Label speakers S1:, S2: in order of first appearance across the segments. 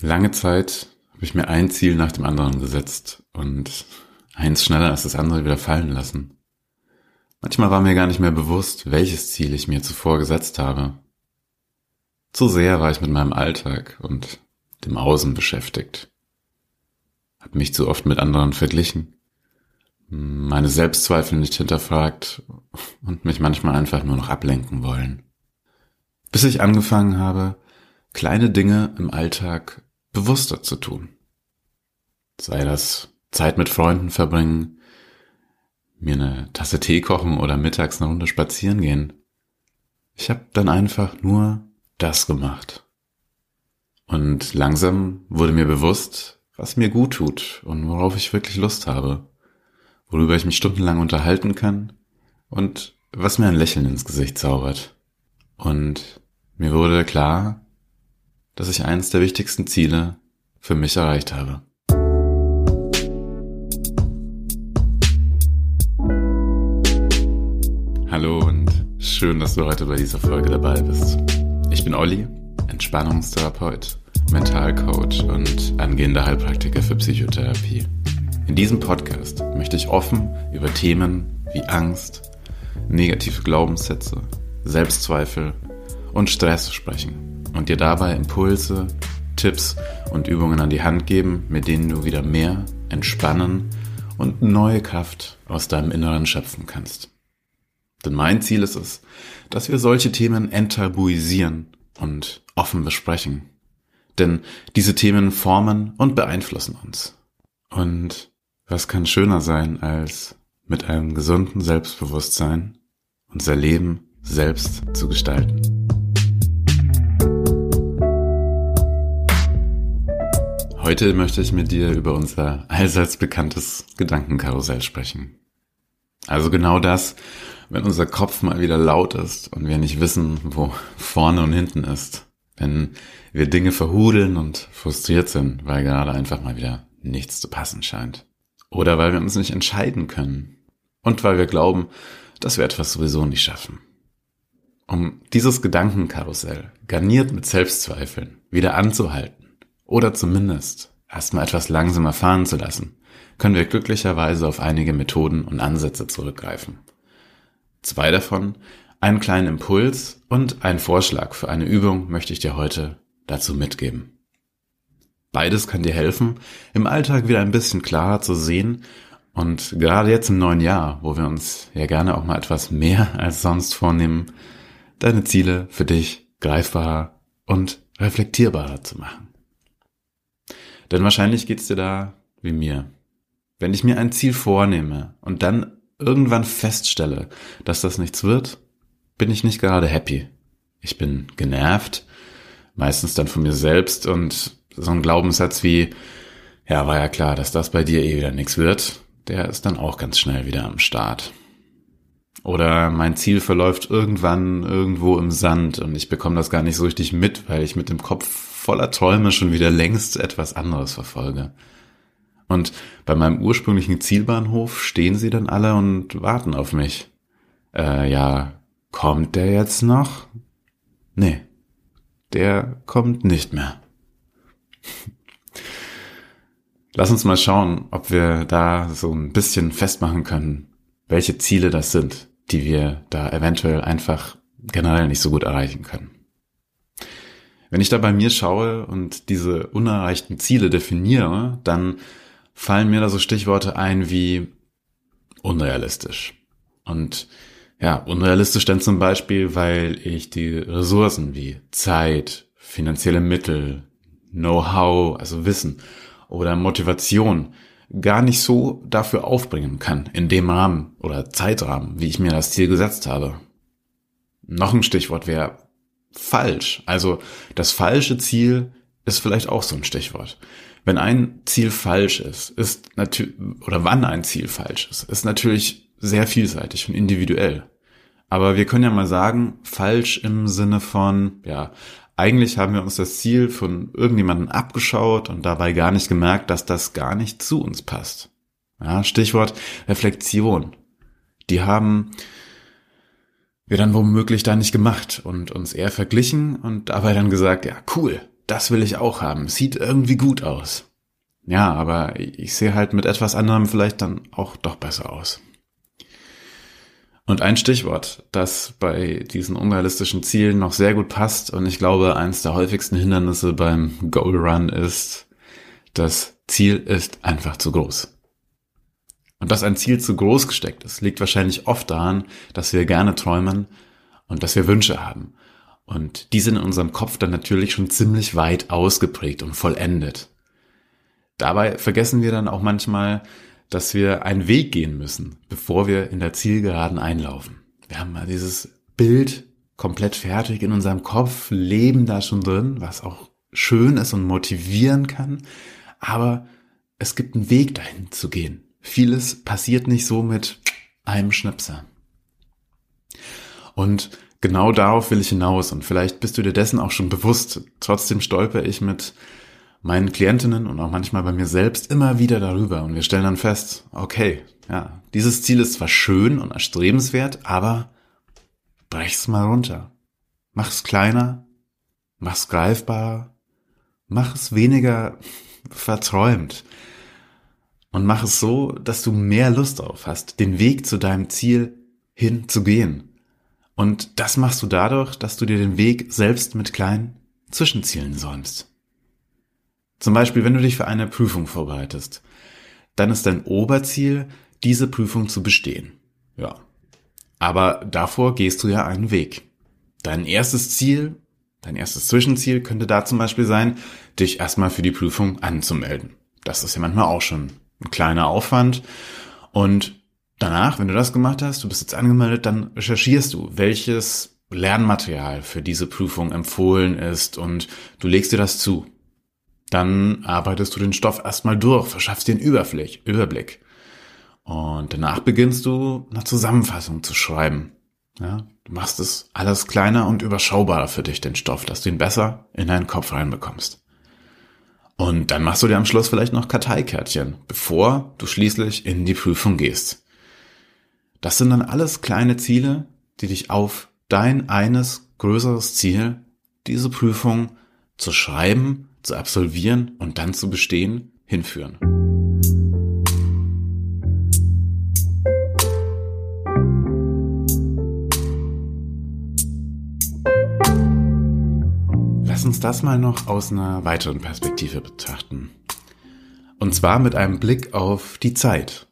S1: Lange Zeit habe ich mir ein Ziel nach dem anderen gesetzt und eins schneller als das andere wieder fallen lassen. Manchmal war mir gar nicht mehr bewusst, welches Ziel ich mir zuvor gesetzt habe. Zu sehr war ich mit meinem Alltag und dem Außen beschäftigt. Hab mich zu oft mit anderen verglichen, meine Selbstzweifel nicht hinterfragt und mich manchmal einfach nur noch ablenken wollen. Bis ich angefangen habe, kleine Dinge im Alltag bewusster zu tun. Sei das Zeit mit Freunden verbringen, mir eine Tasse Tee kochen oder mittags eine Runde spazieren gehen. Ich habe dann einfach nur das gemacht. Und langsam wurde mir bewusst, was mir gut tut und worauf ich wirklich Lust habe, worüber ich mich stundenlang unterhalten kann und was mir ein Lächeln ins Gesicht zaubert. Und mir wurde klar, dass ich eines der wichtigsten Ziele für mich erreicht habe. Hallo und schön, dass du heute bei dieser Folge dabei bist. Ich bin Olli, Entspannungstherapeut, Mentalcoach und angehender Heilpraktiker für Psychotherapie. In diesem Podcast möchte ich offen über Themen wie Angst, negative Glaubenssätze, Selbstzweifel und Stress sprechen und dir dabei Impulse, Tipps und Übungen an die Hand geben, mit denen du wieder mehr entspannen und neue Kraft aus deinem Inneren schöpfen kannst. Denn mein Ziel ist es, dass wir solche Themen enttabuisieren und offen besprechen. Denn diese Themen formen und beeinflussen uns. Und was kann schöner sein, als mit einem gesunden Selbstbewusstsein unser Leben selbst zu gestalten? Heute möchte ich mit dir über unser allseits bekanntes Gedankenkarussell sprechen. Also genau das, wenn unser Kopf mal wieder laut ist und wir nicht wissen, wo vorne und hinten ist. Wenn wir Dinge verhudeln und frustriert sind, weil gerade einfach mal wieder nichts zu passen scheint. Oder weil wir uns nicht entscheiden können. Und weil wir glauben, dass wir etwas sowieso nicht schaffen. Um dieses Gedankenkarussell, garniert mit Selbstzweifeln, wieder anzuhalten oder zumindest erstmal etwas langsamer fahren zu lassen, können wir glücklicherweise auf einige Methoden und Ansätze zurückgreifen. Zwei davon, einen kleinen Impuls und einen Vorschlag für eine Übung möchte ich dir heute dazu mitgeben. Beides kann dir helfen, im Alltag wieder ein bisschen klarer zu sehen und gerade jetzt im neuen Jahr, wo wir uns ja gerne auch mal etwas mehr als sonst vornehmen, deine Ziele für dich greifbarer und reflektierbarer zu machen. Denn wahrscheinlich geht's dir da wie mir. Wenn ich mir ein Ziel vornehme und dann irgendwann feststelle, dass das nichts wird, bin ich nicht gerade happy. Ich bin genervt, meistens dann von mir selbst und so ein Glaubenssatz wie, ja, war ja klar, dass das bei dir eh wieder nichts wird, der ist dann auch ganz schnell wieder am Start. Oder mein Ziel verläuft irgendwann irgendwo im Sand und ich bekomme das gar nicht so richtig mit, weil ich mit dem Kopf voller Träume schon wieder längst etwas anderes verfolge. Und bei meinem ursprünglichen Zielbahnhof stehen sie dann alle und warten auf mich. Äh, ja, kommt der jetzt noch? Nee, der kommt nicht mehr. Lass uns mal schauen, ob wir da so ein bisschen festmachen können, welche Ziele das sind, die wir da eventuell einfach generell nicht so gut erreichen können. Wenn ich da bei mir schaue und diese unerreichten Ziele definiere, dann fallen mir da so Stichworte ein wie unrealistisch. Und ja, unrealistisch denn zum Beispiel, weil ich die Ressourcen wie Zeit, finanzielle Mittel, Know-how, also Wissen oder Motivation gar nicht so dafür aufbringen kann, in dem Rahmen oder Zeitrahmen, wie ich mir das Ziel gesetzt habe. Noch ein Stichwort wäre falsch. Also das falsche Ziel ist vielleicht auch so ein Stichwort. Wenn ein Ziel falsch ist, ist natürlich, oder wann ein Ziel falsch ist, ist natürlich sehr vielseitig und individuell. Aber wir können ja mal sagen, falsch im Sinne von, ja, eigentlich haben wir uns das Ziel von irgendjemandem abgeschaut und dabei gar nicht gemerkt, dass das gar nicht zu uns passt. Ja, Stichwort Reflexion. Die haben wir dann womöglich da nicht gemacht und uns eher verglichen und dabei dann gesagt, ja, cool, das will ich auch haben. Sieht irgendwie gut aus. Ja, aber ich sehe halt mit etwas anderem vielleicht dann auch doch besser aus. Und ein Stichwort, das bei diesen unrealistischen Zielen noch sehr gut passt und ich glaube, eines der häufigsten Hindernisse beim Goal Run ist, das Ziel ist einfach zu groß. Und dass ein Ziel zu groß gesteckt ist, liegt wahrscheinlich oft daran, dass wir gerne träumen und dass wir Wünsche haben. Und die sind in unserem Kopf dann natürlich schon ziemlich weit ausgeprägt und vollendet. Dabei vergessen wir dann auch manchmal, dass wir einen Weg gehen müssen, bevor wir in der Zielgeraden einlaufen. Wir haben mal dieses Bild komplett fertig in unserem Kopf, leben da schon drin, was auch schön ist und motivieren kann. Aber es gibt einen Weg dahin zu gehen. Vieles passiert nicht so mit einem Schnipser. Und genau darauf will ich hinaus und vielleicht bist du dir dessen auch schon bewusst. Trotzdem stolper ich mit meinen Klientinnen und auch manchmal bei mir selbst immer wieder darüber und wir stellen dann fest, okay, ja, dieses Ziel ist zwar schön und erstrebenswert, aber brech's mal runter. Mach's kleiner, mach's greifbarer, mach es weniger verträumt und mach es so, dass du mehr Lust drauf hast, den Weg zu deinem Ziel hinzugehen. Und das machst du dadurch, dass du dir den Weg selbst mit kleinen Zwischenzielen säumst. Zum Beispiel, wenn du dich für eine Prüfung vorbereitest, dann ist dein Oberziel, diese Prüfung zu bestehen. Ja. Aber davor gehst du ja einen Weg. Dein erstes Ziel, dein erstes Zwischenziel könnte da zum Beispiel sein, dich erstmal für die Prüfung anzumelden. Das ist ja manchmal auch schon ein kleiner Aufwand. Und danach, wenn du das gemacht hast, du bist jetzt angemeldet, dann recherchierst du, welches Lernmaterial für diese Prüfung empfohlen ist und du legst dir das zu. Dann arbeitest du den Stoff erstmal durch, verschaffst dir einen Überblick, Überblick. Und danach beginnst du eine Zusammenfassung zu schreiben. Ja, du machst es alles kleiner und überschaubarer für dich, den Stoff, dass du ihn besser in deinen Kopf reinbekommst. Und dann machst du dir am Schluss vielleicht noch Karteikärtchen, bevor du schließlich in die Prüfung gehst. Das sind dann alles kleine Ziele, die dich auf dein eines größeres Ziel, diese Prüfung zu schreiben zu absolvieren und dann zu bestehen, hinführen. Das mal noch aus einer weiteren Perspektive betrachten. Und zwar mit einem Blick auf die Zeit.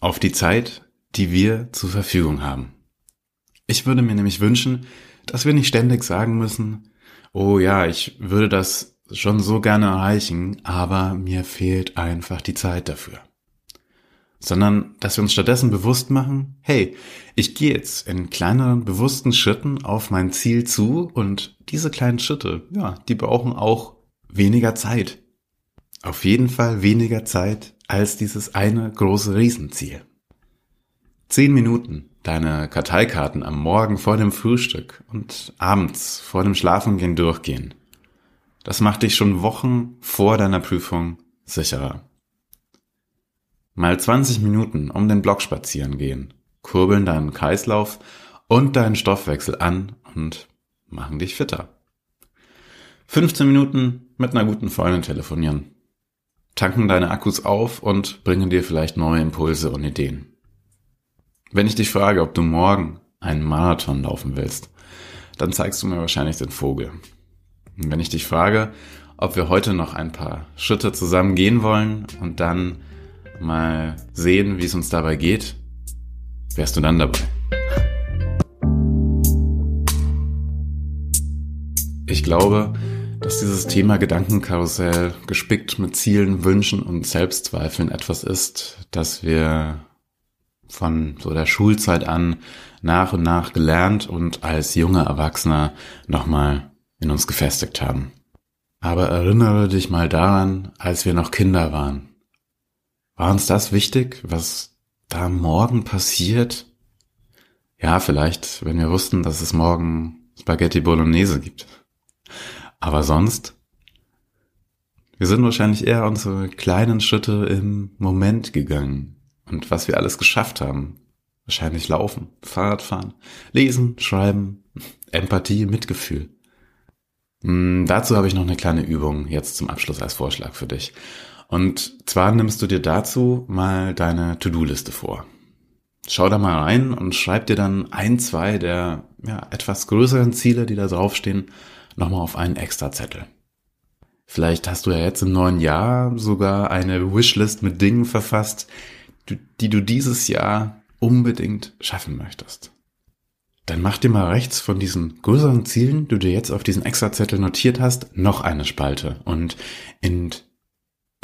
S1: Auf die Zeit, die wir zur Verfügung haben. Ich würde mir nämlich wünschen, dass wir nicht ständig sagen müssen, oh ja, ich würde das schon so gerne erreichen, aber mir fehlt einfach die Zeit dafür. Sondern, dass wir uns stattdessen bewusst machen, hey, ich gehe jetzt in kleineren, bewussten Schritten auf mein Ziel zu und diese kleinen Schritte, ja, die brauchen auch weniger Zeit. Auf jeden Fall weniger Zeit als dieses eine große Riesenziel. Zehn Minuten deine Karteikarten am Morgen vor dem Frühstück und abends vor dem Schlafengehen durchgehen das macht dich schon Wochen vor deiner Prüfung sicherer. Mal 20 Minuten um den Block spazieren gehen, kurbeln deinen Kreislauf und deinen Stoffwechsel an und machen dich fitter. 15 Minuten mit einer guten Freundin telefonieren. Tanken deine Akkus auf und bringen dir vielleicht neue Impulse und Ideen. Wenn ich dich frage, ob du morgen einen Marathon laufen willst, dann zeigst du mir wahrscheinlich den Vogel. Wenn ich dich frage, ob wir heute noch ein paar Schritte zusammen gehen wollen und dann mal sehen, wie es uns dabei geht, wärst du dann dabei. Ich glaube, dass dieses Thema Gedankenkarussell gespickt mit Zielen, Wünschen und Selbstzweifeln etwas ist, das wir von so der Schulzeit an nach und nach gelernt und als junger Erwachsener nochmal in uns gefestigt haben. Aber erinnere dich mal daran, als wir noch Kinder waren. War uns das wichtig, was da morgen passiert? Ja, vielleicht, wenn wir wussten, dass es morgen Spaghetti Bolognese gibt. Aber sonst? Wir sind wahrscheinlich eher unsere kleinen Schritte im Moment gegangen und was wir alles geschafft haben. Wahrscheinlich laufen, Fahrrad fahren, lesen, schreiben, Empathie, Mitgefühl. Hm, dazu habe ich noch eine kleine Übung jetzt zum Abschluss als Vorschlag für dich. Und zwar nimmst du dir dazu mal deine To-Do-Liste vor. Schau da mal rein und schreib dir dann ein, zwei der ja, etwas größeren Ziele, die da draufstehen, nochmal auf einen extra Zettel. Vielleicht hast du ja jetzt im neuen Jahr sogar eine Wishlist mit Dingen verfasst, die du dieses Jahr unbedingt schaffen möchtest. Dann mach dir mal rechts von diesen größeren Zielen, die du dir jetzt auf diesen Extrazettel notiert hast, noch eine Spalte. Und in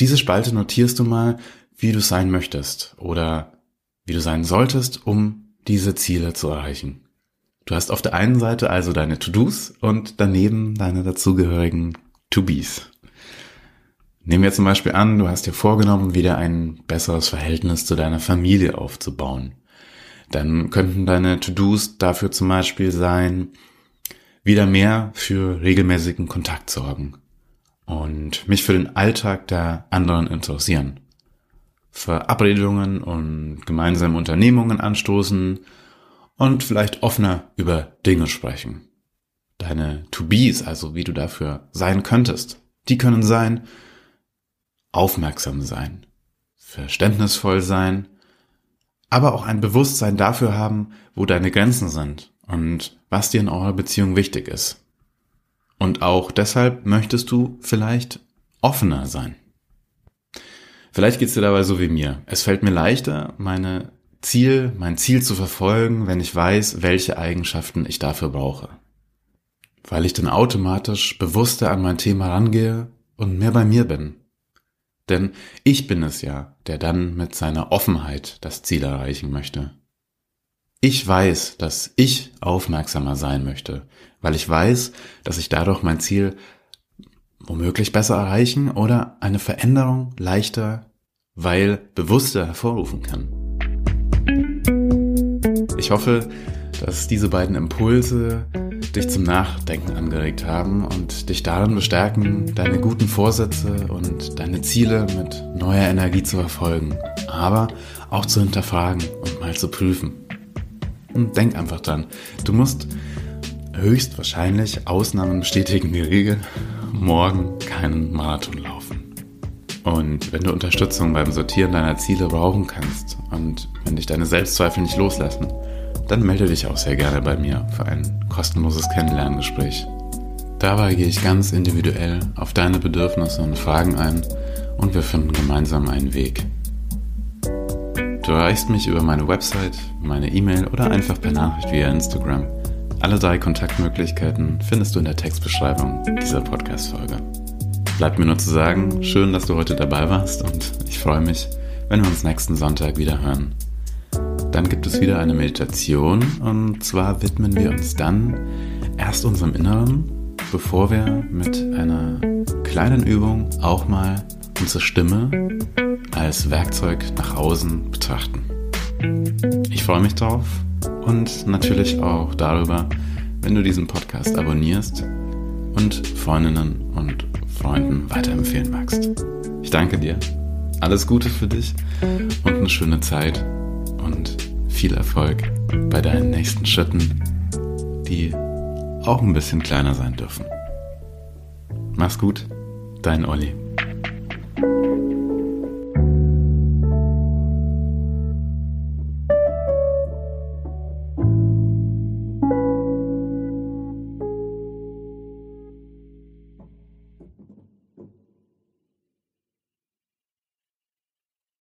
S1: diese Spalte notierst du mal, wie du sein möchtest oder wie du sein solltest, um diese Ziele zu erreichen. Du hast auf der einen Seite also deine To-Dos und daneben deine dazugehörigen To-Bes. Nehmen wir zum Beispiel an, du hast dir vorgenommen, wieder ein besseres Verhältnis zu deiner Familie aufzubauen. Dann könnten deine To-Dos dafür zum Beispiel sein, wieder mehr für regelmäßigen Kontakt sorgen und mich für den Alltag der anderen interessieren. Verabredungen und gemeinsame Unternehmungen anstoßen und vielleicht offener über Dinge sprechen. Deine To-Bes, also wie du dafür sein könntest, die können sein, aufmerksam sein, verständnisvoll sein, aber auch ein Bewusstsein dafür haben, wo deine Grenzen sind und was dir in eurer Beziehung wichtig ist. Und auch deshalb möchtest du vielleicht offener sein. Vielleicht geht's dir dabei so wie mir. Es fällt mir leichter, meine Ziel, mein Ziel zu verfolgen, wenn ich weiß, welche Eigenschaften ich dafür brauche. Weil ich dann automatisch bewusster an mein Thema rangehe und mehr bei mir bin. Denn ich bin es ja, der dann mit seiner Offenheit das Ziel erreichen möchte. Ich weiß, dass ich aufmerksamer sein möchte, weil ich weiß, dass ich dadurch mein Ziel womöglich besser erreichen oder eine Veränderung leichter, weil bewusster hervorrufen kann. Ich hoffe, dass diese beiden Impulse dich zum Nachdenken angeregt haben und dich darin bestärken, deine guten Vorsätze und deine Ziele mit neuer Energie zu verfolgen, aber auch zu hinterfragen und mal zu prüfen. Und denk einfach dran, du musst höchstwahrscheinlich Ausnahmen bestätigen die Regel, morgen keinen Marathon laufen. Und wenn du Unterstützung beim Sortieren deiner Ziele brauchen kannst und wenn dich deine Selbstzweifel nicht loslassen, dann melde dich auch sehr gerne bei mir für ein kostenloses Kennenlerngespräch. Dabei gehe ich ganz individuell auf deine Bedürfnisse und Fragen ein und wir finden gemeinsam einen Weg. Du erreichst mich über meine Website, meine E-Mail oder einfach per Nachricht via Instagram. Alle drei Kontaktmöglichkeiten findest du in der Textbeschreibung dieser Podcast-Folge. Bleibt mir nur zu sagen, schön, dass du heute dabei warst und ich freue mich, wenn wir uns nächsten Sonntag wieder hören. Dann gibt es wieder eine Meditation und zwar widmen wir uns dann erst unserem Inneren, bevor wir mit einer kleinen Übung auch mal unsere Stimme als Werkzeug nach außen betrachten. Ich freue mich drauf und natürlich auch darüber, wenn du diesen Podcast abonnierst und Freundinnen und Freunden weiterempfehlen magst. Ich danke dir. Alles Gute für dich und eine schöne Zeit und viel Erfolg bei deinen nächsten Schritten, die auch ein bisschen kleiner sein dürfen. Mach's gut, dein Olli.